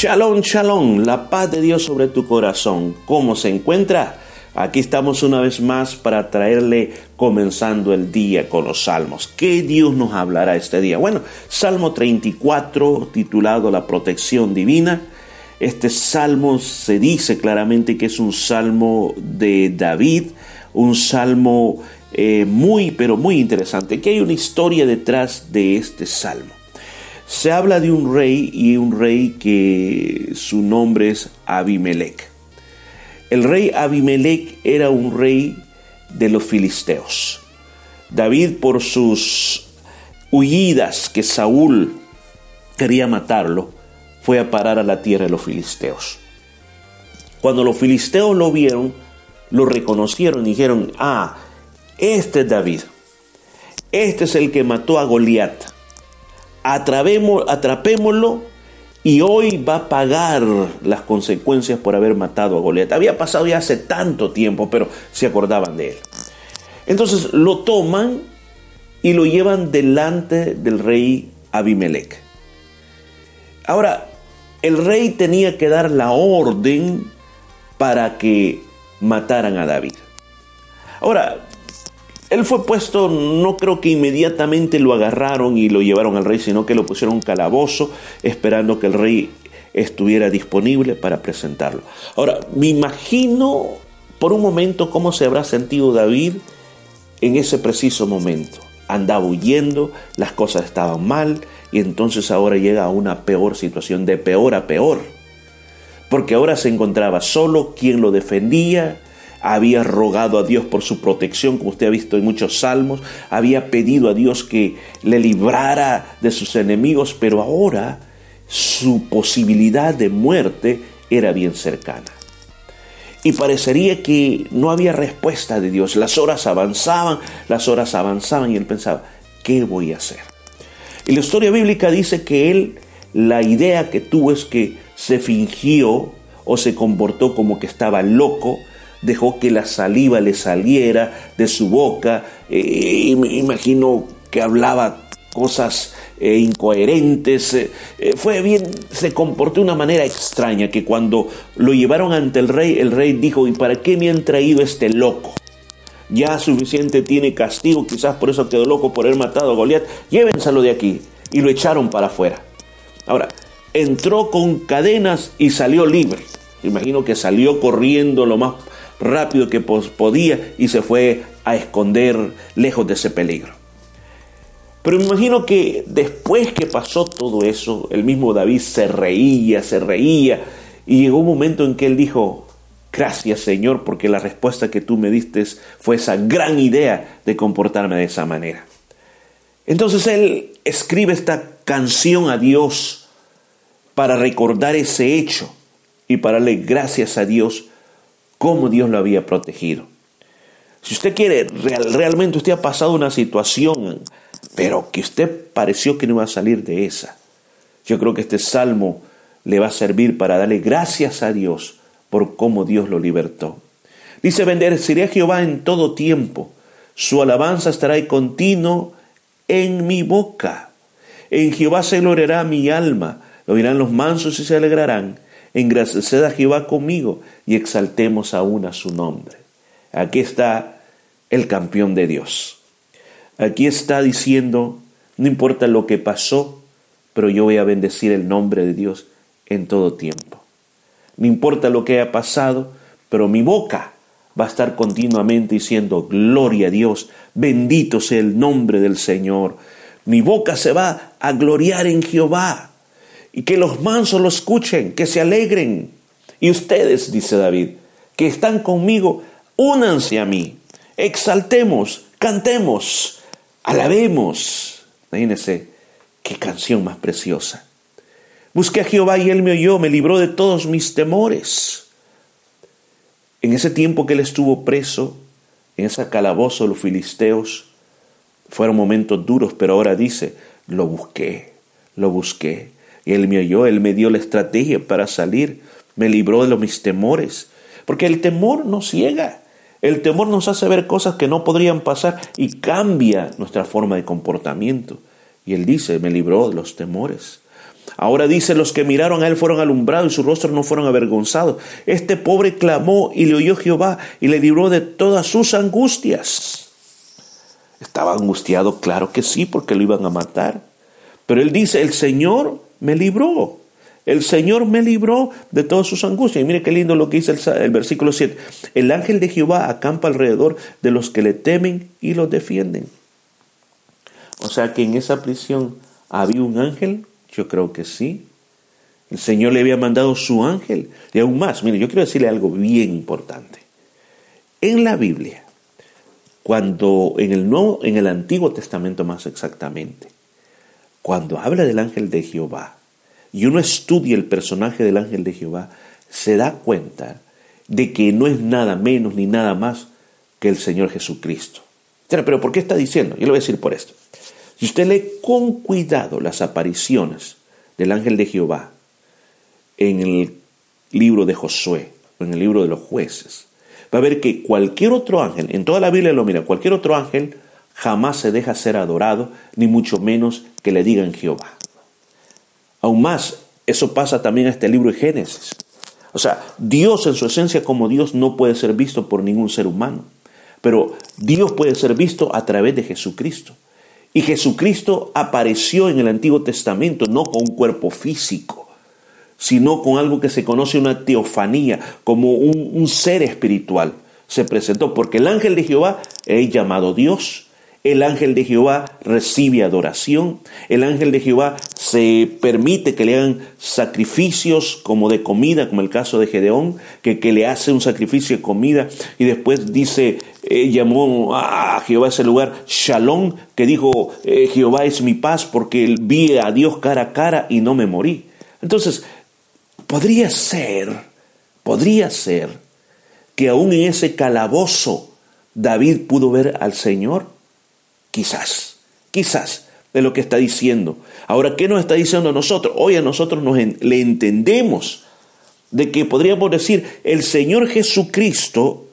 Shalom, shalom, la paz de Dios sobre tu corazón. ¿Cómo se encuentra? Aquí estamos una vez más para traerle comenzando el día con los salmos. ¿Qué Dios nos hablará este día? Bueno, Salmo 34 titulado La protección divina. Este salmo se dice claramente que es un salmo de David, un salmo eh, muy, pero muy interesante, que hay una historia detrás de este salmo. Se habla de un rey y un rey que su nombre es Abimelech. El rey Abimelech era un rey de los filisteos. David por sus huidas que Saúl quería matarlo, fue a parar a la tierra de los filisteos. Cuando los filisteos lo vieron, lo reconocieron y dijeron, ah, este es David, este es el que mató a Goliat, atrapémoslo y hoy va a pagar las consecuencias por haber matado a Goliat. Había pasado ya hace tanto tiempo, pero se acordaban de él. Entonces lo toman y lo llevan delante del rey Abimelech. Ahora, el rey tenía que dar la orden para que mataran a David. Ahora, él fue puesto, no creo que inmediatamente lo agarraron y lo llevaron al rey, sino que lo pusieron en un calabozo esperando que el rey estuviera disponible para presentarlo. Ahora, me imagino por un momento cómo se habrá sentido David en ese preciso momento. Andaba huyendo, las cosas estaban mal y entonces ahora llega a una peor situación, de peor a peor. Porque ahora se encontraba solo quien lo defendía, había rogado a Dios por su protección, como usted ha visto en muchos salmos, había pedido a Dios que le librara de sus enemigos, pero ahora su posibilidad de muerte era bien cercana. Y parecería que no había respuesta de Dios. Las horas avanzaban, las horas avanzaban y él pensaba, ¿qué voy a hacer? Y la historia bíblica dice que él, la idea que tuvo es que se fingió o se comportó como que estaba loco, dejó que la saliva le saliera de su boca, eh, imagino que hablaba cosas eh, incoherentes, eh, fue bien, se comportó de una manera extraña que cuando lo llevaron ante el rey, el rey dijo, ¿y para qué me han traído este loco? Ya suficiente tiene castigo, quizás por eso quedó loco por haber matado a Goliat, llévenselo de aquí. Y lo echaron para afuera. Ahora, entró con cadenas y salió libre. Imagino que salió corriendo lo más rápido que podía y se fue a esconder lejos de ese peligro. Pero me imagino que después que pasó todo eso, el mismo David se reía, se reía, y llegó un momento en que él dijo, gracias Señor, porque la respuesta que tú me diste fue esa gran idea de comportarme de esa manera. Entonces él escribe esta canción a Dios para recordar ese hecho y para darle gracias a Dios cómo Dios lo había protegido. Si usted quiere, realmente usted ha pasado una situación, pero que usted pareció que no iba a salir de esa. Yo creo que este salmo le va a servir para darle gracias a Dios por cómo Dios lo libertó. Dice, bendeciré a Jehová en todo tiempo, su alabanza estará ahí continuo en mi boca. En Jehová se gloriará mi alma, lo oirán los mansos y se alegrarán engraced a Jehová conmigo y exaltemos aún a su nombre. Aquí está el campeón de Dios. Aquí está diciendo, no importa lo que pasó, pero yo voy a bendecir el nombre de Dios en todo tiempo. No importa lo que haya pasado, pero mi boca va a estar continuamente diciendo, gloria a Dios, bendito sea el nombre del Señor. Mi boca se va a gloriar en Jehová y que los mansos lo escuchen, que se alegren. Y ustedes, dice David, que están conmigo, únanse a mí, exaltemos, cantemos, alabemos. Imagínense qué canción más preciosa. Busqué a Jehová y él me oyó, me libró de todos mis temores. En ese tiempo que él estuvo preso, en ese calabozo de los filisteos, fueron momentos duros, pero ahora dice, lo busqué, lo busqué. Él me oyó, Él me dio la estrategia para salir, me libró de los mis temores. Porque el temor nos ciega, el temor nos hace ver cosas que no podrían pasar y cambia nuestra forma de comportamiento. Y Él dice, me libró de los temores. Ahora dice, los que miraron a él fueron alumbrados y sus rostros no fueron avergonzados. Este pobre clamó y le oyó Jehová y le libró de todas sus angustias. Estaba angustiado, claro que sí, porque lo iban a matar. Pero él dice, el Señor me libró. El Señor me libró de todas sus angustias. Y mire qué lindo lo que dice el, versículo 7. El ángel de Jehová acampa alrededor de los que le temen y los defienden. O sea que en esa prisión había un ángel, yo creo que sí. El Señor le había mandado su ángel. Y aún más, mire, yo quiero decirle algo bien importante. En la Biblia, cuando en el Nuevo, en el Antiguo Testamento más exactamente, cuando habla del ángel de Jehová y uno estudia el personaje del ángel de Jehová, se da cuenta de que no es nada menos ni nada más que el Señor Jesucristo. Pero ¿por qué está diciendo? Yo le voy a decir por esto. Si usted lee con cuidado las apariciones del ángel de Jehová en el libro de Josué o en el libro de los jueces, va a ver que cualquier otro ángel, en toda la Biblia lo mira, cualquier otro ángel jamás se deja ser adorado, ni mucho menos que le digan Jehová. Aún más, eso pasa también en este libro de Génesis. O sea, Dios en su esencia como Dios no puede ser visto por ningún ser humano, pero Dios puede ser visto a través de Jesucristo. Y Jesucristo apareció en el Antiguo Testamento no con un cuerpo físico, sino con algo que se conoce una teofanía, como un, un ser espiritual. Se presentó porque el ángel de Jehová es llamado Dios, el ángel de Jehová recibe adoración. El ángel de Jehová se permite que le hagan sacrificios como de comida, como el caso de Gedeón, que, que le hace un sacrificio de comida y después dice, eh, llamó a Jehová ese lugar Shalom, que dijo, eh, Jehová es mi paz porque vi a Dios cara a cara y no me morí. Entonces, podría ser, podría ser que aún en ese calabozo David pudo ver al Señor Quizás, quizás de lo que está diciendo. Ahora, ¿qué nos está diciendo a nosotros? Hoy a nosotros nos le entendemos de que podríamos decir, el Señor Jesucristo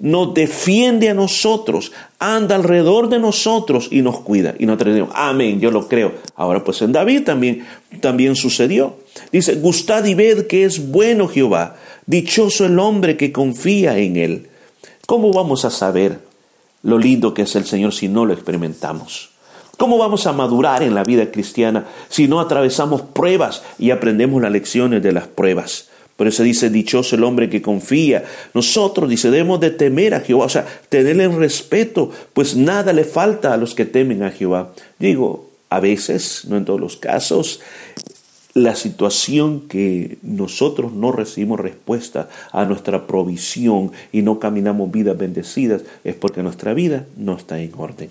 nos defiende a nosotros, anda alrededor de nosotros y nos cuida. Y nosotros decimos, amén, yo lo creo. Ahora pues en David también, también sucedió. Dice, gustad y ved que es bueno Jehová, dichoso el hombre que confía en él. ¿Cómo vamos a saber lo lindo que es el Señor si no lo experimentamos. ¿Cómo vamos a madurar en la vida cristiana si no atravesamos pruebas y aprendemos las lecciones de las pruebas? Por eso dice, dichoso el hombre que confía. Nosotros, dice, debemos de temer a Jehová, o sea, tenerle respeto, pues nada le falta a los que temen a Jehová. Digo, a veces, no en todos los casos, la situación que nosotros no recibimos respuesta a nuestra provisión y no caminamos vidas bendecidas es porque nuestra vida no está en orden.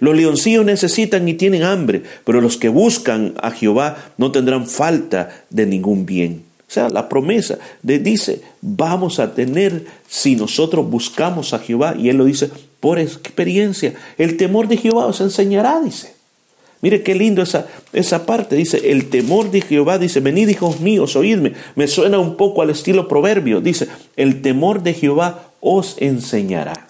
Los leoncillos necesitan y tienen hambre, pero los que buscan a Jehová no tendrán falta de ningún bien. O sea, la promesa de, dice, vamos a tener si nosotros buscamos a Jehová, y él lo dice por experiencia, el temor de Jehová os enseñará, dice. Mire qué lindo esa, esa parte. Dice, el temor de Jehová, dice, venid hijos míos, oídme. Me suena un poco al estilo proverbio. Dice, el temor de Jehová os enseñará.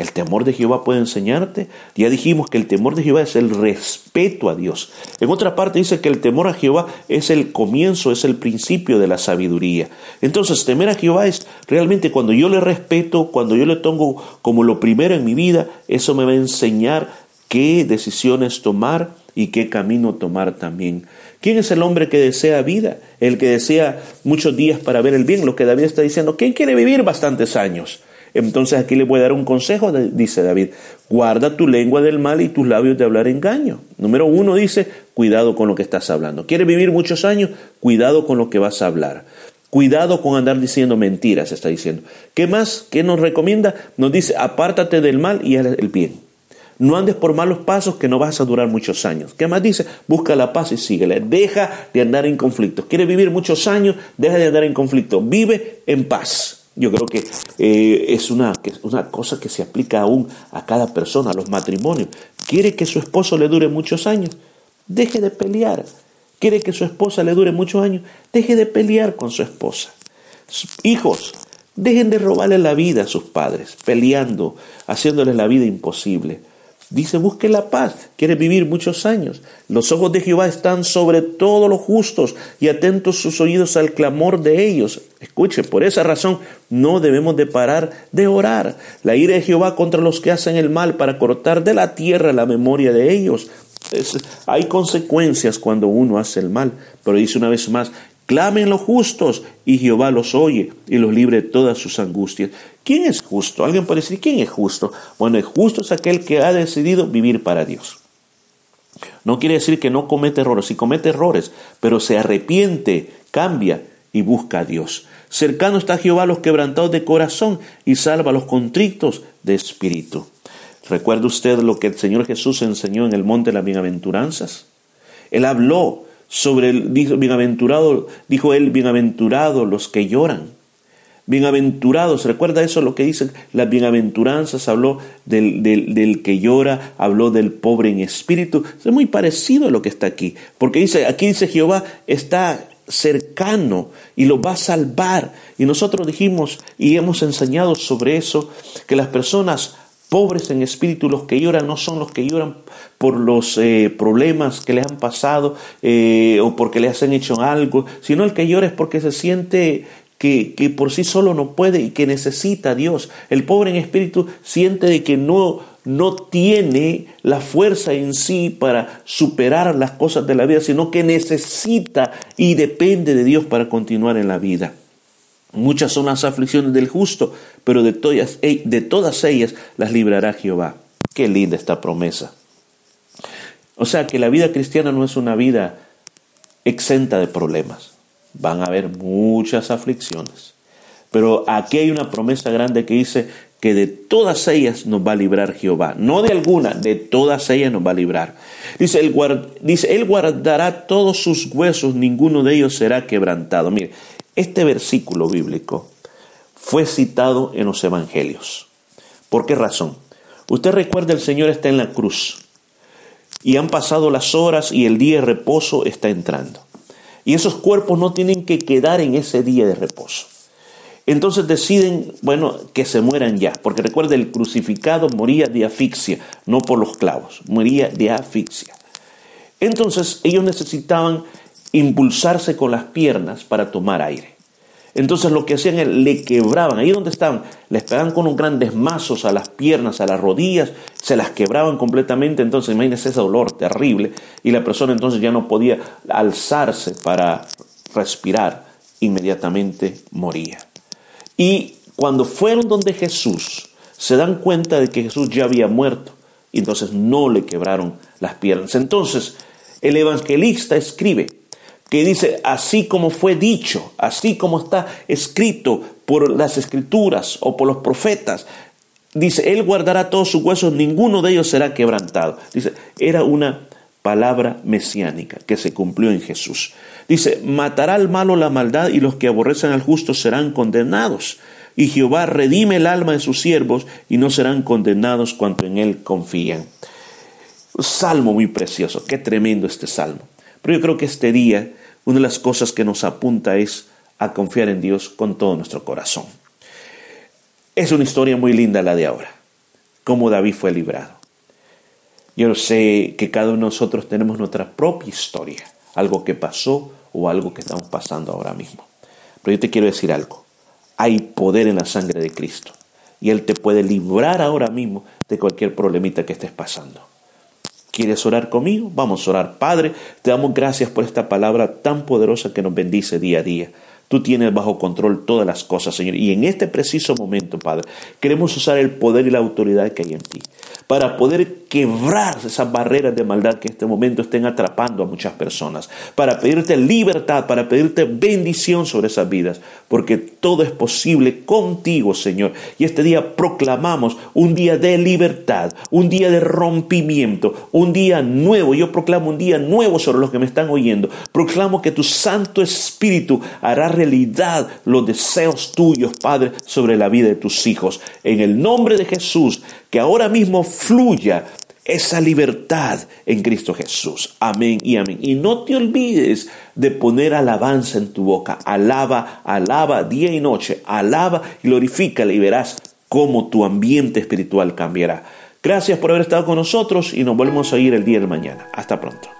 El temor de Jehová puede enseñarte. Ya dijimos que el temor de Jehová es el respeto a Dios. En otra parte dice que el temor a Jehová es el comienzo, es el principio de la sabiduría. Entonces, temer a Jehová es realmente cuando yo le respeto, cuando yo le tengo como lo primero en mi vida, eso me va a enseñar qué decisiones tomar y qué camino tomar también. ¿Quién es el hombre que desea vida? El que desea muchos días para ver el bien. Lo que David está diciendo, ¿quién quiere vivir bastantes años? Entonces aquí le voy a dar un consejo, dice David, guarda tu lengua del mal y tus labios de hablar engaño. Número uno dice, cuidado con lo que estás hablando. ¿Quieres vivir muchos años? Cuidado con lo que vas a hablar. Cuidado con andar diciendo mentiras, está diciendo. ¿Qué más? ¿Qué nos recomienda? Nos dice, apártate del mal y haz el bien. No andes por malos pasos que no vas a durar muchos años. ¿Qué más dice? Busca la paz y síguele. Deja de andar en conflictos. ¿Quieres vivir muchos años? Deja de andar en conflicto. Vive en paz. Yo creo que eh, es una, una cosa que se aplica aún a cada persona, a los matrimonios. ¿Quiere que su esposo le dure muchos años? Deje de pelear. ¿Quiere que su esposa le dure muchos años? Deje de pelear con su esposa. Hijos, dejen de robarle la vida a sus padres, peleando, haciéndoles la vida imposible. Dice, busque la paz, quiere vivir muchos años. Los ojos de Jehová están sobre todos los justos y atentos sus oídos al clamor de ellos. Escuche, por esa razón no debemos de parar de orar. La ira de Jehová contra los que hacen el mal para cortar de la tierra la memoria de ellos. hay consecuencias cuando uno hace el mal, pero dice una vez más, Clamen los justos y Jehová los oye y los libre de todas sus angustias. ¿Quién es justo? Alguien puede decir, ¿quién es justo? Bueno, el justo es aquel que ha decidido vivir para Dios. No quiere decir que no comete errores, sí comete errores, pero se arrepiente, cambia y busca a Dios. Cercano está Jehová los quebrantados de corazón y salva a los contritos de espíritu. ¿Recuerda usted lo que el Señor Jesús enseñó en el monte de las bienaventuranzas? Él habló sobre el, dijo, bienaventurado, dijo él, bienaventurados los que lloran. Bienaventurados, recuerda eso lo que dicen las bienaventuranzas, habló del, del, del, que llora, habló del pobre en espíritu. Es muy parecido a lo que está aquí, porque dice, aquí dice Jehová está cercano y lo va a salvar. Y nosotros dijimos y hemos enseñado sobre eso, que las personas pobres en espíritu, los que lloran no son los que lloran por los eh, problemas que le han pasado eh, o porque le han hecho algo, sino el que llora es porque se siente que, que, por sí solo no puede y que necesita a Dios. El pobre en espíritu siente de que no, no tiene la fuerza en sí para superar las cosas de la vida, sino que necesita y depende de Dios para continuar en la vida. Muchas son las aflicciones del justo, pero de todas, ellas las librará Jehová. Qué linda esta promesa. O sea que la vida cristiana no es una vida exenta de problemas. Van a haber muchas aflicciones. Pero aquí hay una promesa grande que dice que de todas ellas nos va a librar Jehová. No de alguna, de todas ellas nos va a librar. Dice, él, dice, él guardará todos sus huesos, ninguno de ellos será quebrantado. Mire, este versículo bíblico fue citado en los evangelios. ¿Por qué razón? Usted recuerda, el Señor está en la cruz y han pasado las horas y el día de reposo está entrando. Y esos cuerpos no tienen que quedar en ese día de reposo. Entonces deciden, bueno, que se mueran ya, porque recuerda, el crucificado moría de asfixia, no por los clavos, moría de asfixia. Entonces ellos necesitaban impulsarse con las piernas para tomar aire. Entonces lo que hacían es le quebraban, ahí donde estaban, les pegaban con unos grandes mazos a las piernas, a las rodillas, se las quebraban completamente, entonces imagínense ese dolor terrible y la persona entonces ya no podía alzarse para respirar, inmediatamente moría. Y cuando fueron donde Jesús, se dan cuenta de que Jesús ya había muerto, y entonces no le quebraron las piernas. Entonces el evangelista escribe, que dice, así como fue dicho, así como está escrito por las escrituras o por los profetas, dice, Él guardará todos sus huesos, ninguno de ellos será quebrantado. Dice, era una palabra mesiánica que se cumplió en Jesús. Dice, matará al malo la maldad y los que aborrecen al justo serán condenados. Y Jehová redime el alma de sus siervos y no serán condenados cuanto en él confían. salmo muy precioso, qué tremendo este salmo. Pero yo creo que este día una de las cosas que nos apunta es a confiar en Dios con todo nuestro corazón. Es una historia muy linda la de ahora, cómo David fue librado. Yo sé que cada uno de nosotros tenemos nuestra propia historia, algo que pasó o algo que estamos pasando ahora mismo. Pero yo te quiero decir algo, hay poder en la sangre de Cristo y Él te puede librar ahora mismo de cualquier problemita que estés pasando. ¿Quieres orar conmigo? Vamos a orar. Padre, te damos gracias por esta palabra tan poderosa que nos bendice día a día. Tú tienes bajo control todas las cosas, Señor. Y en este preciso momento, Padre, queremos usar el poder y la autoridad que hay en ti para poder quebrar esas barreras de maldad que en este momento estén atrapando a muchas personas, para pedirte libertad, para pedirte bendición sobre esas vidas, porque todo es posible contigo, Señor. Y este día proclamamos un día de libertad, un día de rompimiento, un día nuevo. Yo proclamo un día nuevo sobre los que me están oyendo. Proclamo que tu Santo Espíritu hará realidad los deseos tuyos, Padre, sobre la vida de tus hijos. En el nombre de Jesús, que ahora mismo fluya esa libertad en Cristo Jesús. Amén y amén. Y no te olvides de poner alabanza en tu boca. Alaba, alaba día y noche. Alaba y glorifícale y verás cómo tu ambiente espiritual cambiará. Gracias por haber estado con nosotros y nos volvemos a ir el día de mañana. Hasta pronto.